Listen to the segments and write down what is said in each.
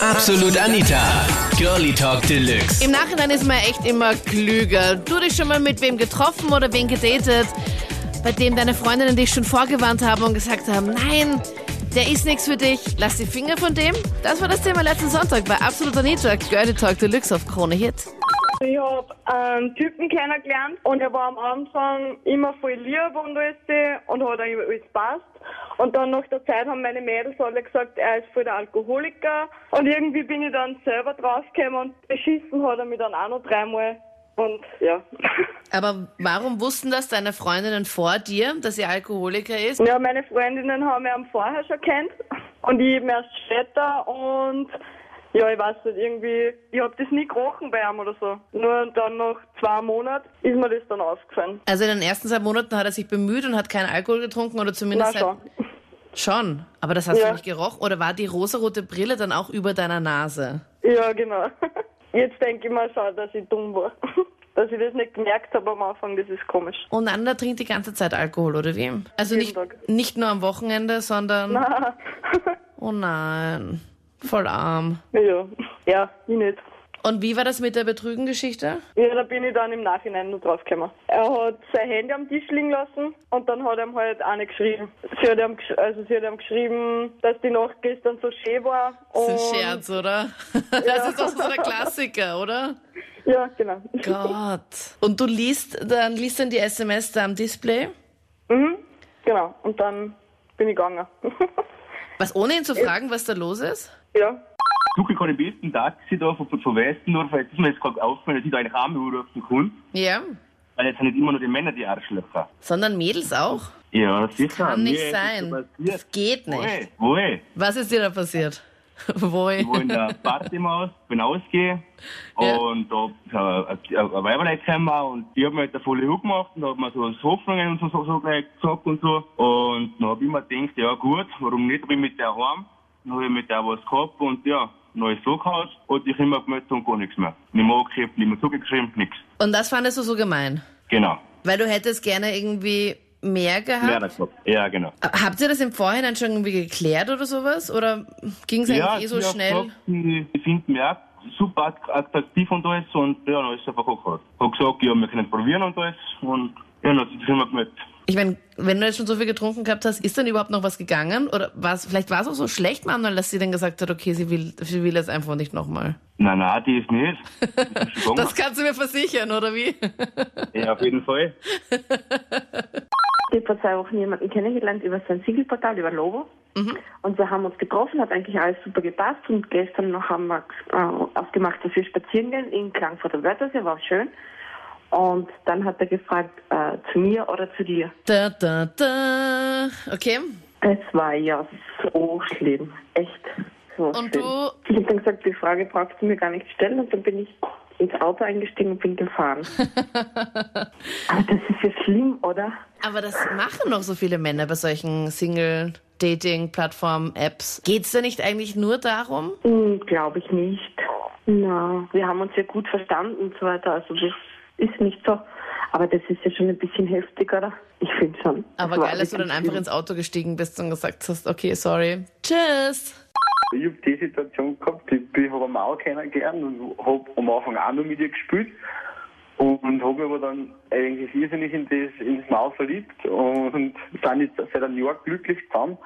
Absolut Anita. Girlie Talk Deluxe. Im Nachhinein ist man echt immer klüger. Du dich schon mal mit wem getroffen oder wen gedatet, bei dem deine Freundinnen dich schon vorgewarnt haben und gesagt haben, nein, der ist nichts für dich, lass die Finger von dem. Das war das Thema letzten Sonntag bei Absolut Anita, Girlie Talk Deluxe auf Krone Hit. Ich habe einen Typen kennengelernt und er war am Anfang immer voll lieb und alles und hat eigentlich alles passt. Und dann nach der Zeit haben meine Mädels alle gesagt, er ist voll der Alkoholiker. Und irgendwie bin ich dann selber draufgekommen und beschissen hat er mich dann auch noch dreimal. Und ja. Aber warum wussten das deine Freundinnen vor dir, dass er Alkoholiker ist? Ja, meine Freundinnen haben ihn vorher schon kennt und ich eben erst später und ja, ich weiß nicht, irgendwie, ich hab das nie gerochen bei ihm oder so. Nur dann nach zwei Monaten ist mir das dann aufgefallen. Also in den ersten zwei Monaten hat er sich bemüht und hat keinen Alkohol getrunken oder zumindest... Na schon. Schon, aber das hast Ja. du nicht gerochen? Oder war die rosarote Brille dann auch über deiner Nase? Ja, genau. Jetzt denke ich mal schon, dass ich dumm war. Dass ich das nicht gemerkt habe am Anfang, das ist komisch. Und Anna trinkt die ganze Zeit Alkohol, oder wie? Also Jeden nicht, Tag. nicht nur am Wochenende, sondern... Oh nein, voll arm. ja, ja, ich nicht. Und wie war das mit der Betrügengeschichte? Ja, da bin ich dann im Nachhinein nur draufgekommen. Er hat sein Handy am Tisch liegen lassen und dann hat er ihm halt nicht geschrieben. Sie hat ihm, also sie hat ihm geschrieben, dass die Nacht gestern so schön war. Das ist ein Scherz, oder? Das ist doch so der Klassiker, oder? Ja, genau. Gott. Und du liest dann, liest dann die SMS da am Display? Mhm, genau. Und dann bin ich gegangen. Was, ohne ihn zu fragen, was da los ist? ja. suche ich den besten Taxi da von, von Westendorf, weil das ist mir jetzt gerade aufgefallen, dass ich da eigentlich auch mal auf den Kunden, Ja. weil jetzt sind nicht immer nur die Männer die Arschlöcher. Sondern Mädels auch? Ja, sicher. Kann nicht ist sein. das geht nicht. Wohl, wohl. Was ist dir da passiert? Wo? Ich war in der Partymaus, bin ausgehen Ja. und da ist ein- ein ein Weiberlein gekommen und ich hab mir halt eine volle Hut gemacht und hab mir so Hoffnungen und so, so, so gleich gesagt und so. Und dann hab ich mir gedacht, ja gut, warum nicht, hab ich mit der heim. Dann hab ich mit der was gehabt und ja, so gehauen und ich immer gemeldet und gar nichts mehr. Nicht mehr angeklebt, nicht mehr zugeschrieben, nichts. Und das fandest du so gemein? Genau. Weil du hättest gerne irgendwie mehr gehabt? Ja, das ja, genau. Habt ihr das im Vorhinein schon irgendwie geklärt oder sowas? Oder ging es eigentlich eh so schnell? Gesagt, finde mich auch super attraktiv und alles und ja, dann ist einfach angehört. Hab gesagt, ja, wir können probieren und alles und ja, dann sind wir gemeldet. Ich meine, wenn du jetzt schon so viel getrunken gehabt hast, ist dann überhaupt noch was gegangen? Oder war's, vielleicht war es auch so schlecht, Manuel, dass sie dann gesagt hat, okay, sie will, sie will es einfach nicht nochmal. Nein, nein, die ist nicht. Die ist Das kannst du mir versichern, oder wie? ja, auf jeden Fall. Ich habe vor zwei Wochen jemanden kennengelernt über sein Siegelportal, über Logo. Und wir haben uns getroffen, hat eigentlich alles super gepasst. Und gestern noch haben wir äh, ausgemacht, dass wir spazieren gehen in Klagenfurter Wörthersee, war schön. Und dann hat er gefragt, äh, zu mir oder zu dir. Da, da, da. Okay. Es war ja so schlimm, echt so Und schlimm. du- Ich habe dann gesagt, die Frage brauchst du mir gar nicht stellen. Und dann bin ich ins Auto eingestiegen und bin gefahren. Aber das ist ja schlimm, oder? Aber das machen noch so viele Männer bei solchen Single-Dating-Plattformen-Apps. Geht's da nicht eigentlich nur darum? Hm, Glaube ich nicht. Na, wir haben uns ja gut verstanden und so weiter. Also das ist nicht so. Aber das ist ja schon ein bisschen heftig, oder? Ich finde schon. Aber geil, dass du dann einfach ins Auto gestiegen bist und gesagt hast, okay, sorry. Tschüss. Ich habe die Situation gehabt, ich bin- habe eine Mauer kennengelernt und habe am Anfang auch nur mit ihr gespielt und, und habe mich aber dann eigentlich irrsinnig in das, ins Maul verliebt und sind jetzt seit einem Jahr glücklich zusammen.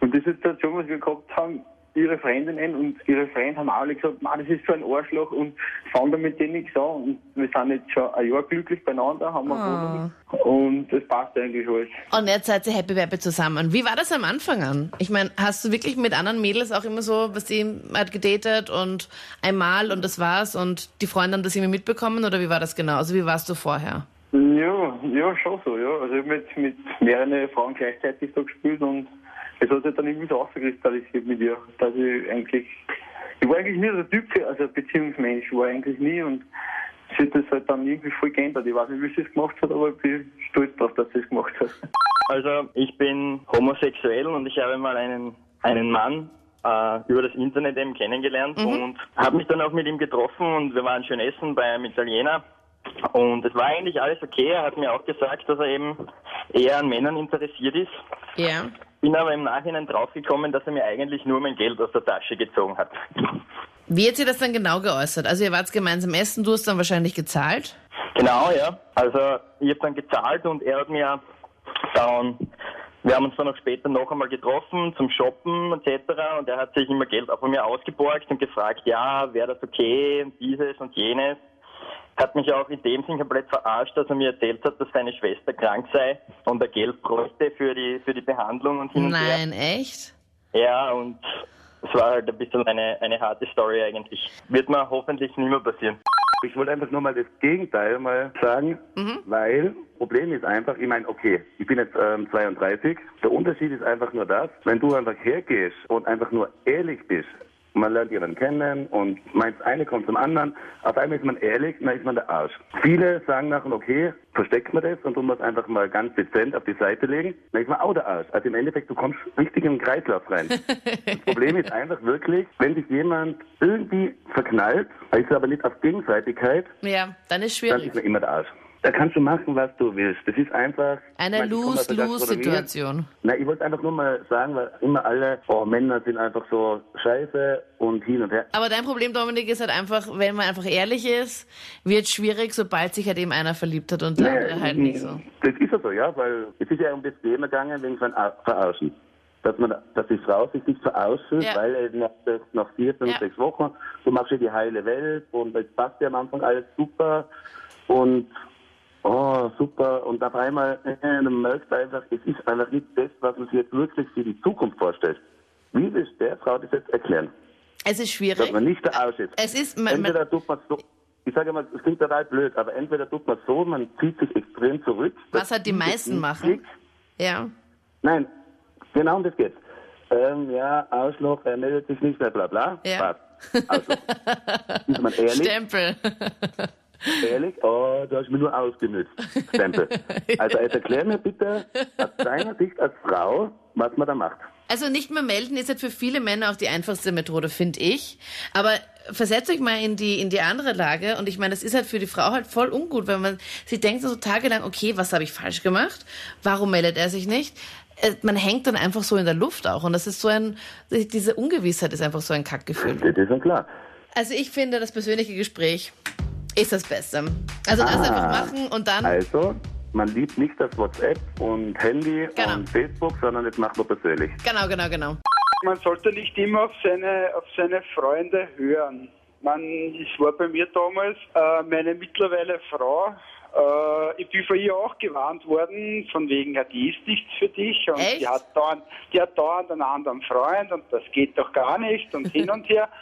Und die Situation, was wir gehabt haben, ihre Freundinnen und ihre Freunde haben alle gesagt, "Man, das ist so ein Arschloch und fangen damit denen nichts an. Und wir sind jetzt schon ein Jahr glücklich beieinander, haben eine Wohnung und das passt eigentlich alles. Und jetzt seid ihr Happy Happy zusammen. Wie war das am Anfang an? Ich meine, hast du wirklich mit anderen Mädels auch immer so, was die hat gedatet und einmal und das war's und die Freunde haben das immer mitbekommen oder wie war das genau? Also wie warst du vorher? Ja, ja, schon so, ja. Also ich habe mit, mit mehreren Frauen gleichzeitig da gespielt und es hat sich dann irgendwie so ausgekristallisiert mit ihr, dass ich eigentlich, ich war eigentlich nie so der Typ, für, also ein Beziehungsmensch, war ich eigentlich nie und sie hat das halt dann irgendwie voll geändert. Ich weiß nicht, wie sie es gemacht hat, aber ich bin stolz darauf, dass sie es gemacht hat. Also ich bin homosexuell und ich habe mal einen, einen Mann äh, über das Internet eben kennengelernt und habe mich dann auch mit ihm getroffen und wir waren schön essen bei einem Italiener. Und es war eigentlich alles okay. Er hat mir auch gesagt, dass er eben eher an Männern interessiert ist. Ja. Bin aber im Nachhinein draufgekommen, dass er mir eigentlich nur mein Geld aus der Tasche gezogen hat. Wie hat sie das dann genau geäußert? Also ihr wart gemeinsam essen, du hast dann wahrscheinlich gezahlt? Genau, ja. Also ich habe dann gezahlt und er hat mir dann, wir haben uns dann auch später noch einmal getroffen zum Shoppen etc. Und er hat sich immer Geld auch von mir ausgeborgt und gefragt, ja, wäre das okay und dieses und jenes. Hat mich auch in dem Sinn komplett verarscht, dass er mir erzählt hat, dass seine Schwester krank sei und er Geld bräuchte für die, für die Behandlung und hin und her. Nein, echt? Ja, und es war halt ein bisschen eine, eine harte Story eigentlich. Wird mir hoffentlich nicht mehr passieren. Ich wollte einfach nur mal das Gegenteil mal sagen, weil Problem ist einfach, ich meine, okay, ich bin jetzt ähm, 32. Der Unterschied ist einfach nur das, wenn du einfach hergehst und einfach nur ehrlich bist, man lernt jemanden kennen und meint, das eine kommt zum anderen, auf einmal ist man ehrlich, dann ist man der Arsch. Viele sagen nachher, okay, versteckt man das und tun es einfach mal ganz dezent auf die Seite legen, dann ist man auch der Arsch. Also im Endeffekt, du kommst richtig in den Kreislauf rein. das Problem ist einfach wirklich, wenn sich jemand irgendwie verknallt, ist es aber nicht auf Gegenseitigkeit, Ja, dann ist dann schwierig. ist man immer der Arsch. Da kannst du machen, was du willst. Das ist einfach... Eine. Lose-Lose-Situation. Na, ich wollte einfach nur mal sagen, weil immer alle, oh, Männer sind einfach so scheiße und hin und her. Aber dein Problem, Dominik, ist halt einfach, wenn man einfach ehrlich ist, wird schwierig, sobald sich halt eben einer verliebt hat und der andere halt nicht so. Das ist ja so, ja, weil es ist ja um das Thema gegangen wegen von Verarschen. Dass man, dass die Frau sich nicht verarscht, Ja. weil äh, nach, nach vier, fünf, Ja. sechs Wochen, du machst ja die heile Welt und es passt ja am Anfang alles super und super und auf einmal, äh, dann merkst du einfach, es ist einfach nicht das, was man sich jetzt wirklich für die Zukunft vorstellt. Wie willst der Frau das jetzt erklären? Es ist Dass schwierig. man nicht der Arsch ist. Es ist, man, Entweder man, tut man so, ich sage mal, es klingt total blöd, aber entweder tut man so, man zieht sich extrem zurück. was halt die meisten machen. Ja. Nein, genau um das geht's. Ähm, ja, Arschloch, er meldet sich nicht mehr, bla bla. Ja. Passt. Ist man ehrlich? Stempel. Ehrlich? Oh, du hast mich nur ausgenützt. Stempel. Also jetzt erklär mir bitte aus deiner Sicht als Frau, was man da macht. Also nicht mehr melden ist halt für viele Männer auch die einfachste Methode, finde ich. Aber versetzt euch mal in die, in die andere Lage. Und ich meine, das ist halt für die Frau halt voll ungut, wenn man sie denkt so tagelang, okay, was habe ich falsch gemacht? Warum meldet er sich nicht? Äh, Man hängt dann einfach so in der Luft auch. Und das ist so ein, diese Ungewissheit ist einfach so ein Kackgefühl. Das ist schon klar. Also ich finde, das persönliche Gespräch ist das Beste. Also das Ah. einfach machen und dann, Also, man liebt nicht das WhatsApp und Handy Genau. und Facebook, sondern das macht man persönlich. genau, genau, genau. Man sollte nicht immer auf seine, auf seine Freunde hören. Man, es war bei mir damals äh, meine mittlerweile Frau. Äh, ich bin von ihr auch gewarnt worden, von wegen, ja, die ist nichts für dich und Echt? die hat, dauernd, die hat dauernd einen anderen Freund und das geht doch gar nicht und hin und her.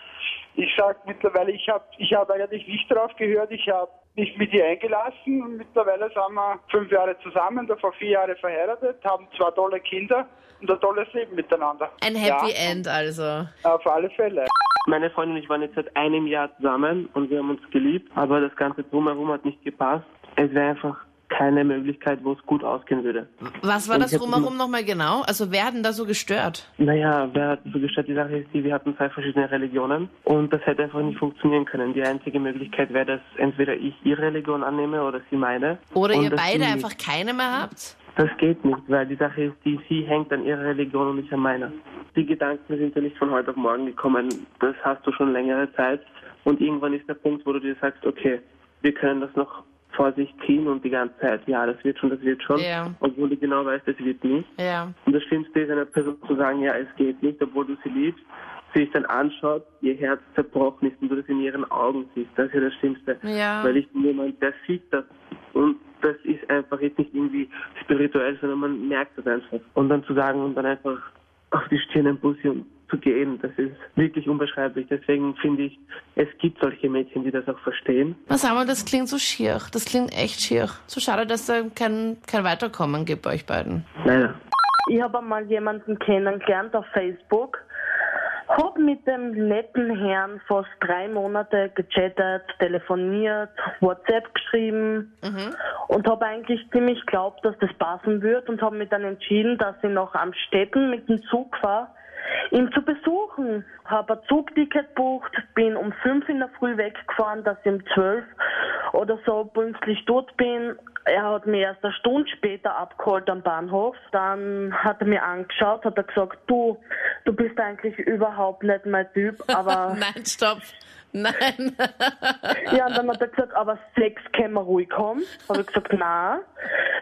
Ich sag mittlerweile, ich habe ich hab eigentlich nicht drauf gehört, ich habe mich mit ihr eingelassen und mittlerweile sind wir fünf Jahre zusammen, davor vier Jahre verheiratet, haben zwei tolle Kinder und ein tolles Leben miteinander. Ein Happy ja, End also. Auf alle Fälle. Meine Freundin und ich waren jetzt seit einem Jahr zusammen und wir haben uns geliebt, aber das Ganze drumherum hat nicht gepasst. Es wäre einfach keine Möglichkeit, wo es gut ausgehen würde. Was war das drumherum nochmal genau? Also wer hat denn da so gestört? Naja, wer hat so gestellt, die Sache ist die, wir hatten zwei verschiedene Religionen und das hätte einfach nicht funktionieren können. Die einzige Möglichkeit wäre, dass entweder ich ihre Religion annehme oder sie meine. Oder Und ihr beide einfach keine mehr habt? Das geht nicht, weil die Sache ist, die sie hängt an ihrer Religion und ich an meiner. Die Gedanken sind ja nicht von heute auf morgen gekommen. Das hast du schon längere Zeit. Und irgendwann ist der Punkt, wo du dir sagst, okay, wir können das noch vor sich ziehen und die ganze Zeit, ja, das wird schon, das wird schon. Ja. Obwohl du genau weißt, das wird nicht. Ja. Und das Schlimmste ist, einer Person zu sagen, ja, es geht nicht, obwohl du sie liebst, sie sich dann anschaut, ihr Herz zerbrochen ist und du das in ihren Augen siehst. Das ist ja das Schlimmste. Ja. Weil ich bin jemand, der sieht das. Und das ist einfach jetzt nicht irgendwie spirituell, sondern man merkt das einfach. Und dann zu sagen und dann einfach auf die Stirn ein Bussi zu gehen, das ist wirklich unbeschreiblich. Deswegen finde ich, es gibt solche Mädchen, die das auch verstehen. Was haben wir, das klingt so schier. Das klingt echt schier. So schade, dass da kein, kein Weiterkommen gibt bei euch beiden. Leider. Ich habe einmal jemanden kennengelernt auf Facebook, hab mit dem netten Herrn fast drei Monate gechattet, telefoniert, WhatsApp geschrieben und habe eigentlich ziemlich geglaubt, dass das passen wird und habe mich dann entschieden, dass ich nach Amstetten mit dem Zug fahre, ihn zu besuchen. Habe ein Zugticket bucht, bin um fünf in der Früh weggefahren, dass ich um zwölf oder so pünktlich dort bin. er hat mich erst eine Stunde später abgeholt am Bahnhof. Dann hat er mir angeschaut, hat er gesagt, du, du bist eigentlich überhaupt nicht mein Typ, aber... Nein, stopp. Nein. ja, und dann hat er gesagt, aber Sex können wir ruhig haben. Habe ich gesagt, nein.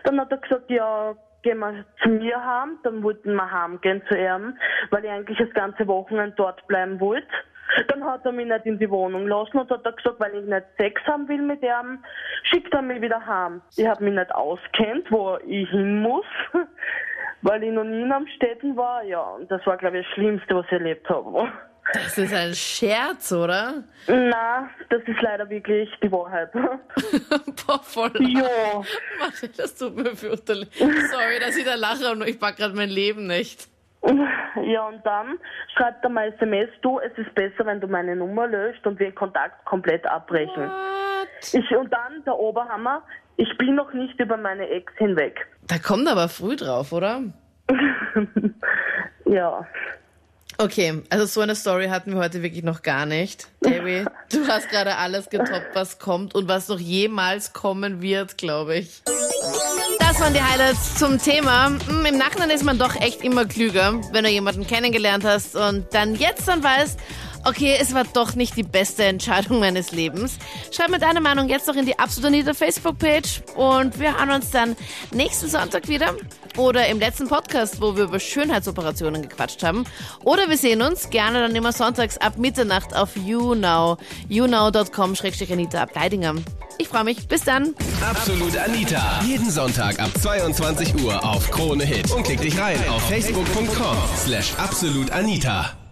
Dann hat er gesagt, ja, gehen wir zu mir heim. Dann wollten wir heimgehen zu ihm, weil ich eigentlich das ganze Wochenende dort bleiben wollte. Dann hat er mich nicht in die Wohnung lassen und hat er gesagt, weil ich nicht Sex haben will mit ihm, schickt er mich wieder heim. Ich habe mich nicht auskennt, wo ich hin muss, weil ich noch nie in Städten war. Ja, und das war, glaube ich, das Schlimmste, was ich erlebt habe. Das ist ein Scherz, oder? Na, das ist leider wirklich die Wahrheit. Boah, voll. Ja. Mann, das tut mir fürchterlich. Sorry, dass ich da lache und ich pack gerade mein Leben nicht. Ja, und dann schreibt er mal SMS, du, es ist besser, wenn du meine Nummer löscht und wir den Kontakt komplett abbrechen. What? Ich, und dann der Oberhammer, ich bin noch nicht über meine Ex hinweg. Da kommt er aber früh drauf, oder? Ja. Okay, also so eine Story hatten wir heute wirklich noch gar nicht. Davy, du hast gerade alles getoppt, was kommt und was noch jemals kommen wird, glaube ich. Das waren die Highlights zum Thema. Hm, Im Nachhinein ist man doch echt immer klüger, wenn du jemanden kennengelernt hast und dann jetzt dann weißt, okay, es war doch nicht die beste Entscheidung meines Lebens. Schreib mir deine Meinung jetzt noch in die Absolut Anita Facebook-Page und wir hören uns dann nächsten Sonntag wieder oder im letzten Podcast, wo wir über Schönheitsoperationen gequatscht haben. Oder wir sehen uns gerne dann immer sonntags ab Mitternacht auf YouNow. YouNow.com-Anita Ableidinger. Ich freue mich. Bis dann. Absolut Anita. Jeden Sonntag ab 22 Uhr auf Krone Hit. Und klick dich rein auf facebook.com slash absolutanita.